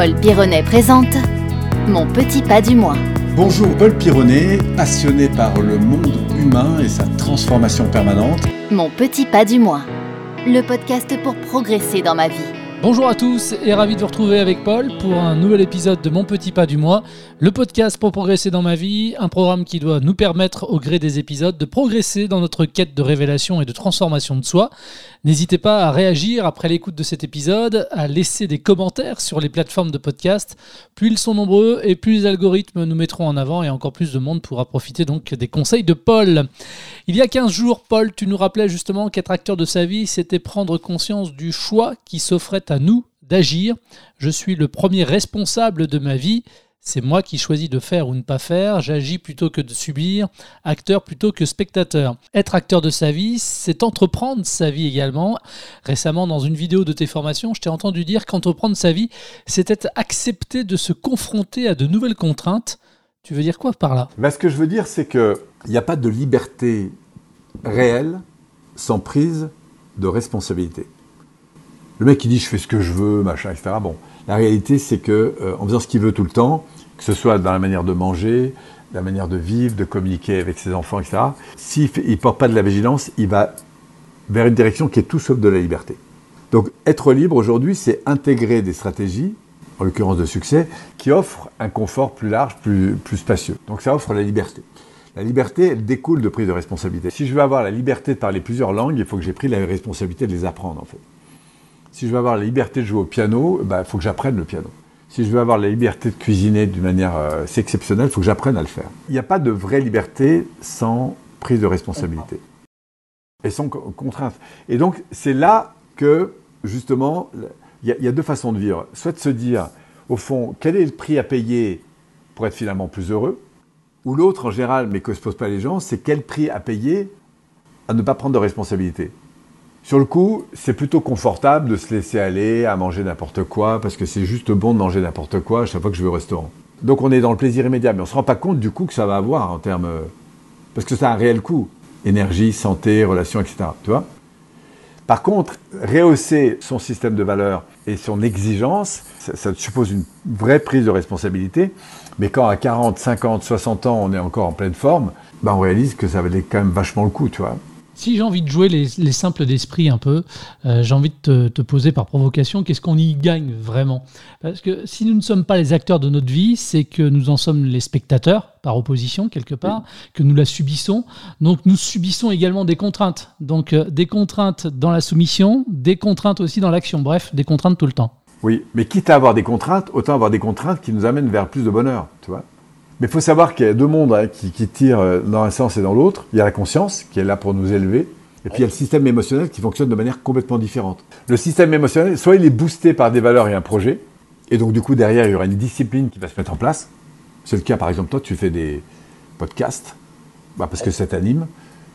Paul Pironnet présente Mon petit pas du mois. Bonjour Paul Pironnet, passionné par le monde humain et sa transformation permanente. Mon petit pas du mois. Le podcast pour progresser dans ma vie. Bonjour à tous et ravi de vous retrouver avec Paul pour un nouvel épisode de Mon Petit Pas du Mois, le podcast pour progresser dans ma vie, un programme qui doit nous permettre au gré des épisodes de progresser dans notre quête de révélation et de transformation de soi. N'hésitez pas à réagir après l'écoute de cet épisode, à laisser des commentaires sur les plateformes de podcast. Plus ils sont nombreux et plus les algorithmes nous mettront en avant et encore plus de monde pourra profiter donc des conseils de Paul. Il y a 15 jours, Paul, tu nous rappelais justement qu'être acteur de sa vie, c'était prendre conscience du choix qui s'offrait à nous d'agir. Je suis le premier responsable de ma vie. C'est moi qui choisis de faire ou ne pas faire, j'agis plutôt que de subir, acteur plutôt que spectateur. Être acteur de sa vie, c'est entreprendre sa vie également. Récemment, dans une vidéo de tes formations, je t'ai entendu dire qu'entreprendre sa vie, c'était accepter de se confronter à de nouvelles contraintes. Tu veux dire quoi par là? Ben, Ce que je veux dire, c'est qu'il n'y a pas de liberté réelle sans prise de responsabilité. Le mec qui dit je fais ce que je veux, machin, etc. Bon, la réalité c'est que euh, faisant ce qu'il veut tout le temps, que ce soit dans la manière de manger, la manière de vivre, de communiquer avec ses enfants, etc. S'il ne porte pas de la vigilance, il va vers une direction qui est tout sauf de la liberté. Donc être libre aujourd'hui, c'est intégrer des stratégies, en l'occurrence de succès, qui offrent un confort plus large, plus, plus spacieux. Donc ça offre la liberté. La liberté, elle découle de prise de responsabilité. Si je veux avoir la liberté de parler plusieurs langues, il faut que j'ai pris la responsabilité de les apprendre en fait. Si je veux avoir la liberté de jouer au piano, il bah, faut que j'apprenne le piano. Si je veux avoir la liberté de cuisiner d'une manière euh, exceptionnelle, il faut que j'apprenne à le faire. Il n'y a pas de vraie liberté sans prise de responsabilité et sans contrainte. Et donc, c'est là que, justement, il y, a deux façons de vivre. Soit de se dire, au fond, quel est le prix à payer pour être finalement plus heureux? Ou l'autre, en général, mais que se posent pas les gens, c'est quel prix à payer à ne pas prendre de responsabilité? Sur le coup, c'est plutôt confortable de se laisser aller à manger n'importe quoi, parce que c'est juste bon de manger n'importe quoi à chaque fois que je vais au restaurant. Donc on est dans le plaisir immédiat, mais on ne se rend pas compte du coût que ça va avoir en termes... Parce que ça a un réel coût. Énergie, santé, relations, etc. Tu vois Par contre, rehausser son système de valeurs et son exigence, ça, suppose une vraie prise de responsabilité. Mais quand à 40, 50, 60 ans, on est encore en pleine forme, ben on réalise que ça valait quand même vachement le coup, tu vois. Si j'ai envie de jouer les, simples d'esprit un peu, euh, j'ai envie de te, poser par provocation, qu'est-ce qu'on y gagne vraiment? Parce que si nous ne sommes pas les acteurs de notre vie, c'est que nous en sommes les spectateurs, par opposition quelque part, que nous la subissons. Donc nous subissons également des contraintes. Donc euh, des contraintes dans la soumission, des contraintes aussi dans l'action. Bref, des contraintes tout le temps. Oui, mais quitte à avoir des contraintes, autant avoir des contraintes qui nous amènent vers plus de bonheur, tu vois mais il faut savoir qu'il y a deux mondes hein, qui, tirent euh, dans un sens et dans l'autre. Il y a la conscience qui est là pour nous élever. Et puis il y a le système émotionnel qui fonctionne de manière complètement différente. Le système émotionnel, soit il est boosté par des valeurs et un projet, et donc du coup derrière il y aura une discipline qui va se mettre en place. C'est le cas par exemple, toi tu fais des podcasts, bah, parce que ça t'anime,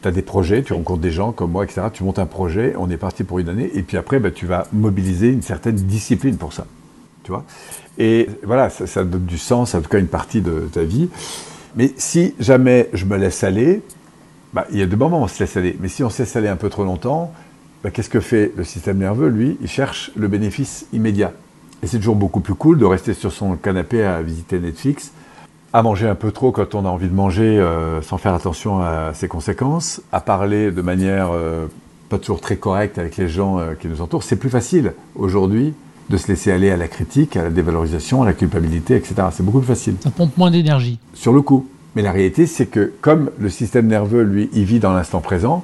tu as des projets, tu rencontres des gens comme moi, etc. Tu montes un projet, on est parti pour une année, et puis après bah, tu vas mobiliser une certaine discipline pour ça. Tu vois? Et voilà, ça, donne du sens, en tout cas une partie de ta vie. Mais si jamais je me laisse aller, bah, il y a deux moments où on se laisse aller. Mais si on se laisse aller un peu trop longtemps, bah, qu'est-ce que fait le système nerveux? Lui, il cherche le bénéfice immédiat. Et c'est toujours beaucoup plus cool de rester sur son canapé à visiter Netflix, à manger un peu trop quand on a envie de manger euh, sans faire attention à ses conséquences, à parler de manière euh, pas toujours très correcte avec les gens euh, qui nous entourent. C'est plus facile aujourd'hui de se laisser aller à la critique, à la dévalorisation, à la culpabilité, etc. C'est beaucoup plus facile. Ça pompe moins d'énergie. Sur le coup. Mais la réalité, c'est que comme le système nerveux, lui, il vit dans l'instant présent,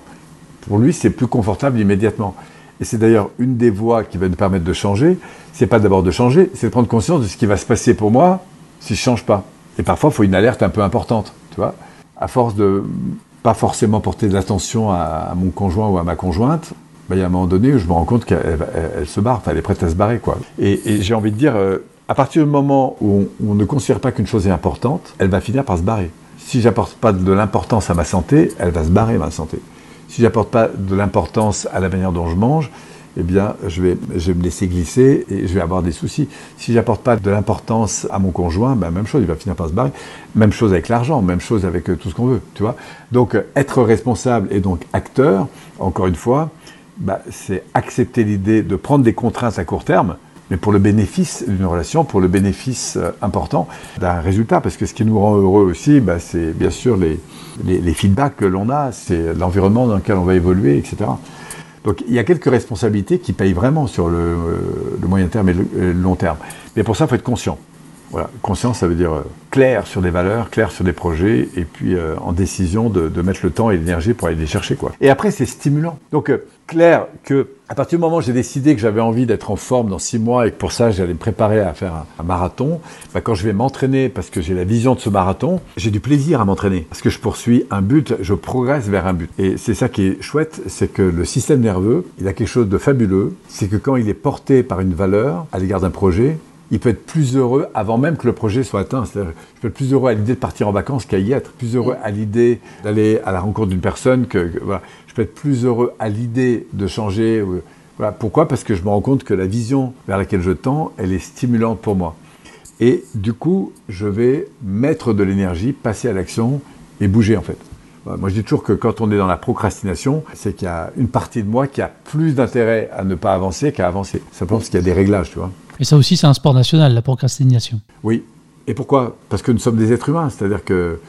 pour lui, c'est plus confortable immédiatement. Et c'est d'ailleurs une des voies qui va nous permettre de changer. C'est pas d'abord de changer, c'est de prendre conscience de ce qui va se passer pour moi si je change pas. Et parfois, il faut une alerte un peu importante, tu vois. À force de pas forcément porter de l'attention à mon conjoint ou à ma conjointe, il y a un moment donné où je me rends compte qu'elle se barre, elle est prête à se barrer. Quoi. Et, j'ai envie de dire, euh, à partir du moment où on, ne considère pas qu'une chose est importante, elle va finir par se barrer. Si j'apporte pas de l'importance à ma santé, elle va se barrer ma santé. Si j'apporte pas de l'importance à la manière dont je mange, eh bien, je vais, je vais me laisser glisser et je vais avoir des soucis. Si j'apporte pas de l'importance à mon conjoint, ben, même chose, il va finir par se barrer. Même chose avec l'argent, même chose avec euh, tout ce qu'on veut, tu vois. Donc, euh, être responsable et donc acteur, encore une fois, bah, c'est accepter l'idée de prendre des contraintes à court terme, mais pour le bénéfice d'une relation, pour le bénéfice euh, important d'un résultat. Parce que ce qui nous rend heureux aussi, bah, c'est bien sûr les, les, feedbacks que l'on a, c'est l'environnement dans lequel on va évoluer, etc. Donc il y a quelques responsabilités qui payent vraiment sur le, le moyen terme et le, long terme. Mais pour ça, il faut être conscient. Voilà, conscience, ça veut dire euh, clair sur des valeurs, clair sur des projets, et puis euh, en décision de, mettre le temps et l'énergie pour aller les chercher. Quoi. Et après, c'est stimulant. Donc, euh, clair que à partir du moment où j'ai décidé que j'avais envie d'être en forme dans six mois et que pour ça, j'allais me préparer à faire un, marathon, bah, quand je vais m'entraîner parce que j'ai la vision de ce marathon, j'ai du plaisir à m'entraîner. Parce que je poursuis un but, je progresse vers un but. Et c'est ça qui est chouette, c'est que le système nerveux, il a quelque chose de fabuleux, c'est que quand il est porté par une valeur à l'égard d'un projet, il peut être plus heureux avant même que le projet soit atteint. C'est-à-dire, je peux être plus heureux à l'idée de partir en vacances qu'à y être, plus heureux à l'idée d'aller à la rencontre d'une personne que, voilà. Je peux être plus heureux à l'idée de changer. Voilà. Pourquoi? Parce que je me rends compte que la vision vers laquelle je tends, elle est stimulante pour moi. Et du coup, je vais mettre de l'énergie, passer à l'action et bouger en fait. Moi, je dis toujours que quand on est dans la procrastination, c'est qu'il y a une partie de moi qui a plus d'intérêt à ne pas avancer qu'à avancer. Simplement parce qu'il y a des réglages, tu vois. Et ça aussi, c'est un sport national, la procrastination. Oui. Et pourquoi? Parce que nous sommes des êtres humains, c'est-à-dire que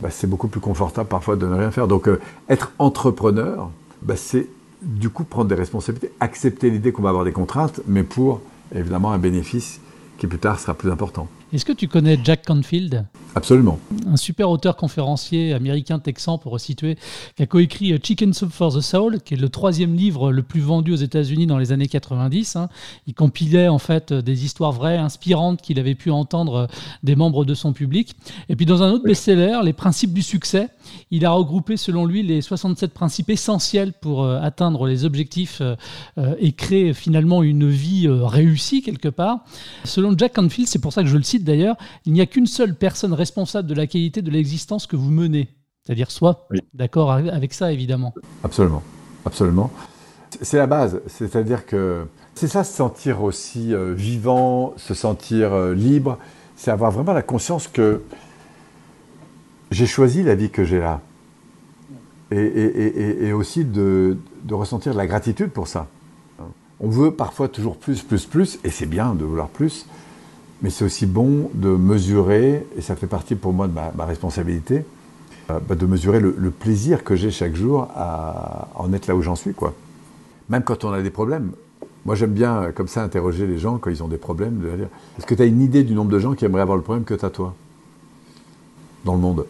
bah, c'est beaucoup plus confortable parfois de ne rien faire. Donc, euh, être entrepreneur, bah, c'est du coup prendre des responsabilités, accepter l'idée qu'on va avoir des contraintes, mais pour évidemment un bénéfice qui plus tard sera plus important. Est-ce que tu connais Jack Canfield? Absolument. Un super auteur conférencier américain texan, pour resituer, qui a coécrit euh, Chicken Soup for the Soul, qui est le troisième livre le plus vendu aux États-Unis dans les années 90. Hein. Il compilait en fait euh, des histoires vraies, inspirantes qu'il avait pu entendre euh, des membres de son public. Et puis dans un autre best-seller, Les principes du succès, il a regroupé selon lui les 67 principes essentiels pour atteindre les objectifs et créer finalement une vie réussie quelque part. Selon Jack Canfield, c'est pour ça que je le cite, d'ailleurs, il n'y a qu'une seule personne responsable de la qualité de l'existence que vous menez. C'est-à-dire soi. D'accord avec ça, évidemment. Absolument. Absolument. C'est la base. C'est-à-dire que c'est ça, se sentir aussi euh, vivant, se sentir euh, libre. C'est avoir vraiment la conscience que j'ai choisi la vie que j'ai là. Et, aussi de, de, ressentir de la gratitude pour ça. On veut parfois toujours plus, plus, plus, et c'est bien de vouloir plus. Mais c'est aussi bon de mesurer, et ça fait partie pour moi de ma, responsabilité, euh, bah, de mesurer le, plaisir que j'ai chaque jour à, en être là où j'en suis. quoi. Même quand on a des problèmes. Moi, j'aime bien, euh, comme ça, interroger les gens quand ils ont des problèmes, de dire Est-ce que tu as une idée du nombre de gens qui aimeraient avoir le problème que tu as toi? Dans le monde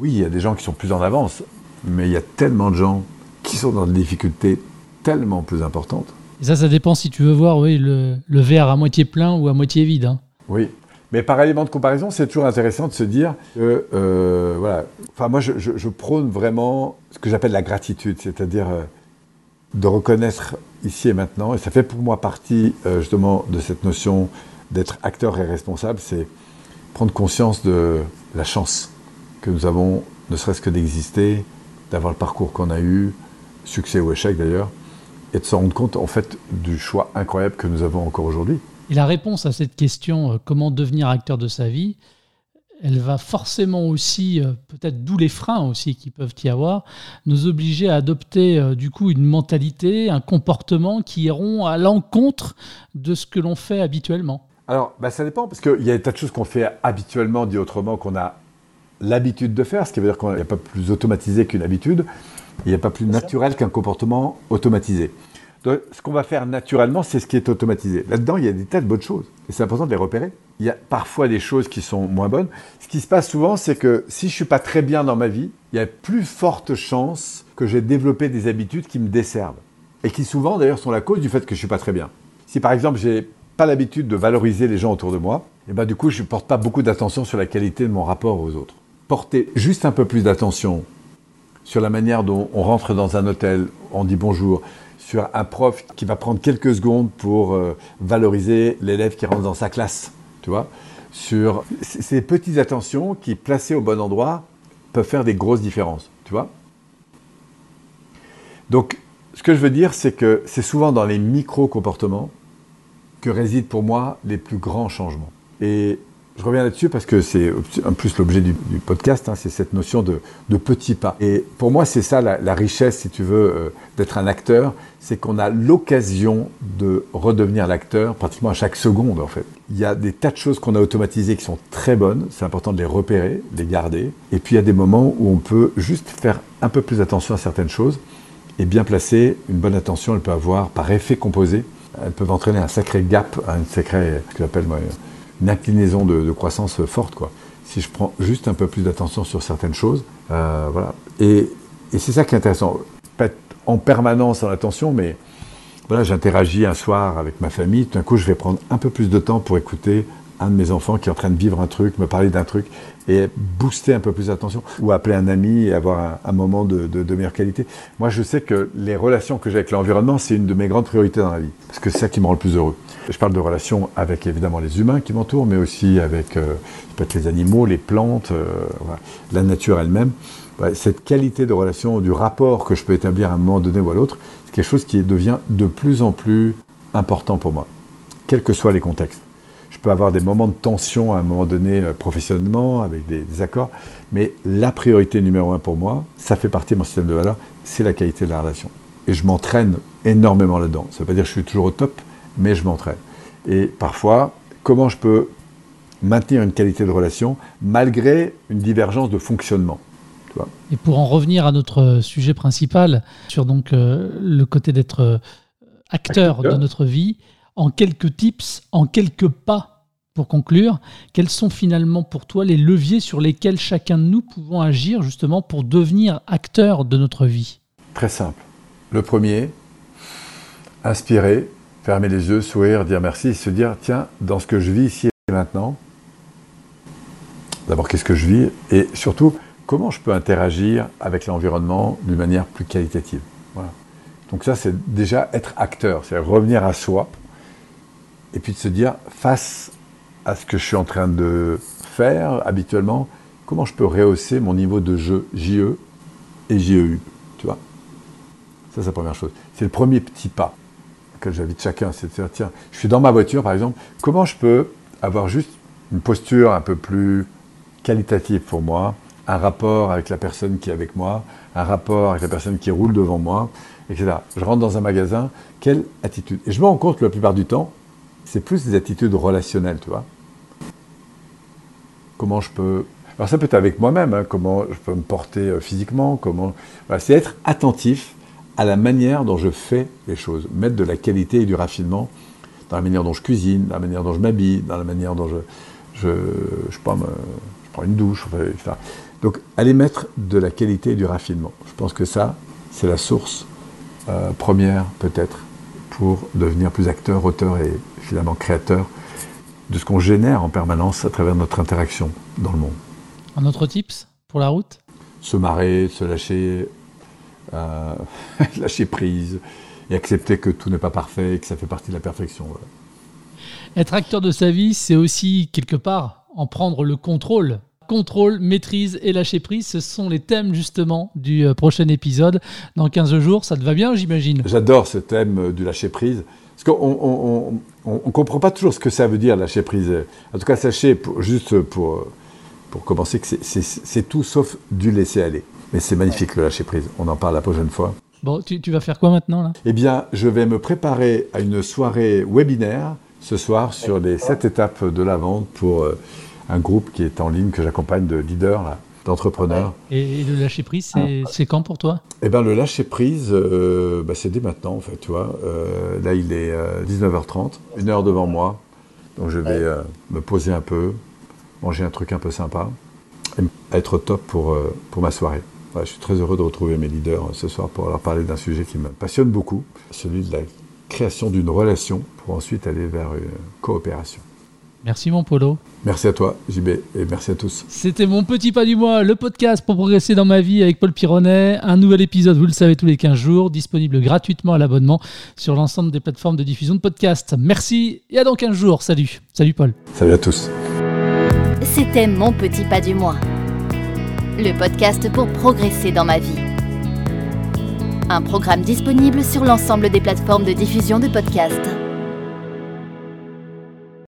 Oui, il y a des gens qui sont plus en avance, mais il y a tellement de gens qui sont dans des difficultés tellement plus importantes. Et ça, ça dépend si tu veux voir le, verre à moitié plein ou à moitié vide. Hein. Oui. Mais par élément de comparaison, c'est toujours intéressant de se dire que, euh, voilà, enfin moi je, prône vraiment ce que j'appelle la gratitude, c'est-à-dire euh, de reconnaître ici et maintenant, et ça fait pour moi partie euh, justement de cette notion d'être acteur et responsable, c'est prendre conscience de la chance que nous avons, ne serait-ce que d'exister, d'avoir le parcours qu'on a eu, succès ou échec d'ailleurs, et de se rendre compte en fait du choix incroyable que nous avons encore aujourd'hui. Et la réponse à cette question, euh, comment devenir acteur de sa vie, elle va forcément aussi, euh, peut-être d'où les freins aussi qui peuvent y avoir, nous obliger à adopter euh, du coup une mentalité, un comportement qui iront à l'encontre de ce que l'on fait habituellement. Alors, bah, ça dépend, parce qu'il y a des tas de choses qu'on fait habituellement, dit autrement, qu'on a l'habitude de faire, ce qui veut dire qu'il n'y a pas plus automatisé qu'une habitude, il n'y a pas plus naturel qu'un comportement automatisé ce qu'on va faire naturellement, c'est ce qui est automatisé. Là-dedans, il y a des tas de bonnes choses. Et c'est important de les repérer. Il y a parfois des choses qui sont moins bonnes. Ce qui se passe souvent, c'est que si je ne suis pas très bien dans ma vie, il y a plus forte chance que j'ai développé des habitudes qui me desservent. Et qui souvent, d'ailleurs, sont la cause du fait que je ne suis pas très bien. Si par exemple, j'ai pas l'habitude de valoriser les gens autour de moi, et eh ben du coup, je ne porte pas beaucoup d'attention sur la qualité de mon rapport aux autres. Porter juste un peu plus d'attention sur la manière dont on rentre dans un hôtel, on dit bonjour, sur un prof qui va prendre quelques secondes pour euh, valoriser l'élève qui rentre dans sa classe, tu vois, sur ces petites attentions qui, placées au bon endroit, peuvent faire des grosses différences, tu vois. Donc, ce que je veux dire, c'est que c'est souvent dans les micro-comportements que résident pour moi les plus grands changements. Et je reviens là-dessus parce que c'est en plus l'objet du, podcast, hein, c'est cette notion de, de, petits pas. Et pour moi, c'est ça la, richesse, si tu veux, euh, d'être un acteur, c'est qu'on a l'occasion de redevenir l'acteur pratiquement à chaque seconde, en fait. Il y a des tas de choses qu'on a automatisées qui sont très bonnes, c'est important de les repérer, de les garder. Et puis il y a des moments où on peut juste faire un peu plus attention à certaines choses et bien placer une bonne attention, elle peut avoir par effet composé, elles peuvent entraîner un sacré gap, un sacré, ce que j'appelle moi, une inclinaison de, croissance forte. Quoi. Si je prends juste un peu plus d'attention sur certaines choses, euh, voilà. Et, c'est ça qui est intéressant. Pas en permanence en attention, mais voilà, j'interagis un soir avec ma famille. Tout d'un coup, je vais prendre un peu plus de temps pour écouter un de mes enfants qui est en train de vivre un truc, me parler d'un truc, et booster un peu plus d'attention, ou appeler un ami et avoir un, moment de, meilleure qualité. Moi, je sais que les relations que j'ai avec l'environnement, c'est une de mes grandes priorités dans la vie, parce que c'est ça qui me rend le plus heureux. Je parle de relations avec évidemment les humains qui m'entourent, mais aussi avec euh, peut-être les animaux, les plantes, euh, la nature elle-même. Cette qualité de relation, du rapport que je peux établir à un moment donné ou à l'autre, c'est quelque chose qui devient de plus en plus important pour moi, quels que soient les contextes. Je peux avoir des moments de tension à un moment donné euh, professionnellement, avec des, des accords, mais la priorité numéro un pour moi, ça fait partie de mon système de valeurs, c'est la qualité de la relation. Et je m'entraîne énormément là-dedans. Ça ne veut pas dire que je suis toujours au top, mais je m'entraîne. Et parfois, comment je peux maintenir une qualité de relation malgré une divergence de fonctionnement Et pour en revenir à notre sujet principal, sur donc euh, le côté d'être euh, acteur, de notre vie, en quelques tips, en quelques pas pour conclure, quels sont finalement pour toi les leviers sur lesquels chacun de nous pouvons agir justement pour devenir acteur de notre vie? Très simple. Le premier, inspirer, fermer les yeux, sourire, dire merci, se dire, tiens, dans ce que je vis ici et maintenant, d'abord qu'est-ce que je vis, et surtout, comment je peux interagir avec l'environnement d'une manière plus qualitative. Donc ça, c'est déjà être acteur, c'est revenir à soi, et puis de se dire, face à ce que je suis en train de faire habituellement, comment je peux rehausser mon niveau de jeu JE et JEU, tu vois? Ça, c'est la première chose. C'est le premier petit pas que j'invite chacun, c'est de dire, tiens, je suis dans ma voiture par exemple, comment je peux avoir juste une posture un peu plus qualitative pour moi, un rapport avec la personne qui est avec moi, un rapport avec la personne qui roule devant moi, etc. Je rentre dans un magasin, quelle attitude? Et je me rends compte la plupart du temps, c'est plus des attitudes relationnelles, tu vois. Comment je peux... Alors ça peut être avec moi-même, hein, comment je peux me porter euh, physiquement, comment... c'est être attentif à la manière dont je fais les choses, mettre de la qualité et du raffinement dans la manière dont je cuisine, dans la manière dont je m'habille, dans la manière dont je, je, prends une douche, etc. Donc, aller mettre de la qualité et du raffinement. Je pense que ça, c'est la source euh, première, peut-être, pour devenir plus acteur, auteur et finalement créateur de ce qu'on génère en permanence à travers notre interaction dans le monde. Un autre tips pour la route? Se marrer, se lâcher, euh, lâcher prise et accepter que tout n'est pas parfait et que ça fait partie de la perfection. Être acteur de sa vie, c'est aussi quelque part en prendre le contrôle. Contrôle, maîtrise et lâcher prise, ce sont les thèmes justement du euh, prochain épisode. Dans 15 jours, ça te va bien, j'imagine? J'adore ce thème euh, du lâcher prise. Parce qu'on ne comprend pas toujours ce que ça veut dire lâcher prise. En tout cas, sachez, juste pour, pour commencer, que c'est tout sauf du laisser aller. Mais c'est magnifique le lâcher prise. On en parle la prochaine fois. Bon, tu, vas faire quoi maintenant là? Eh bien, je vais me préparer à une soirée webinaire ce soir sur les sept étapes de la vente pour euh, un groupe qui est en ligne que j'accompagne de leaders d'entrepreneurs. Et, le lâcher prise, c'est quand pour toi? Eh bien, le lâcher prise, euh, bah, c'est dès maintenant, en fait, tu vois. Euh, là, il est 19h30, une heure devant moi. Donc, je vais me poser un peu, manger un truc un peu sympa, et être au top pour, pour ma soirée je suis très heureux de retrouver mes leaders ce soir pour leur parler d'un sujet qui me passionne beaucoup, celui de la création d'une relation pour ensuite aller vers une coopération. Merci mon Polo. Merci à toi JB et merci à tous. C'était mon petit pas du mois, le podcast pour progresser dans ma vie avec Paul Pironnet. Un nouvel épisode, vous le savez, tous les 15 jours, disponible gratuitement à l'abonnement sur l'ensemble des plateformes de diffusion de podcasts. Merci et à dans 15 jours. Salut. Salut Paul. Salut à tous. C'était mon petit pas du mois le podcast pour progresser dans ma vie. Un programme disponible sur l'ensemble des plateformes de diffusion de podcasts.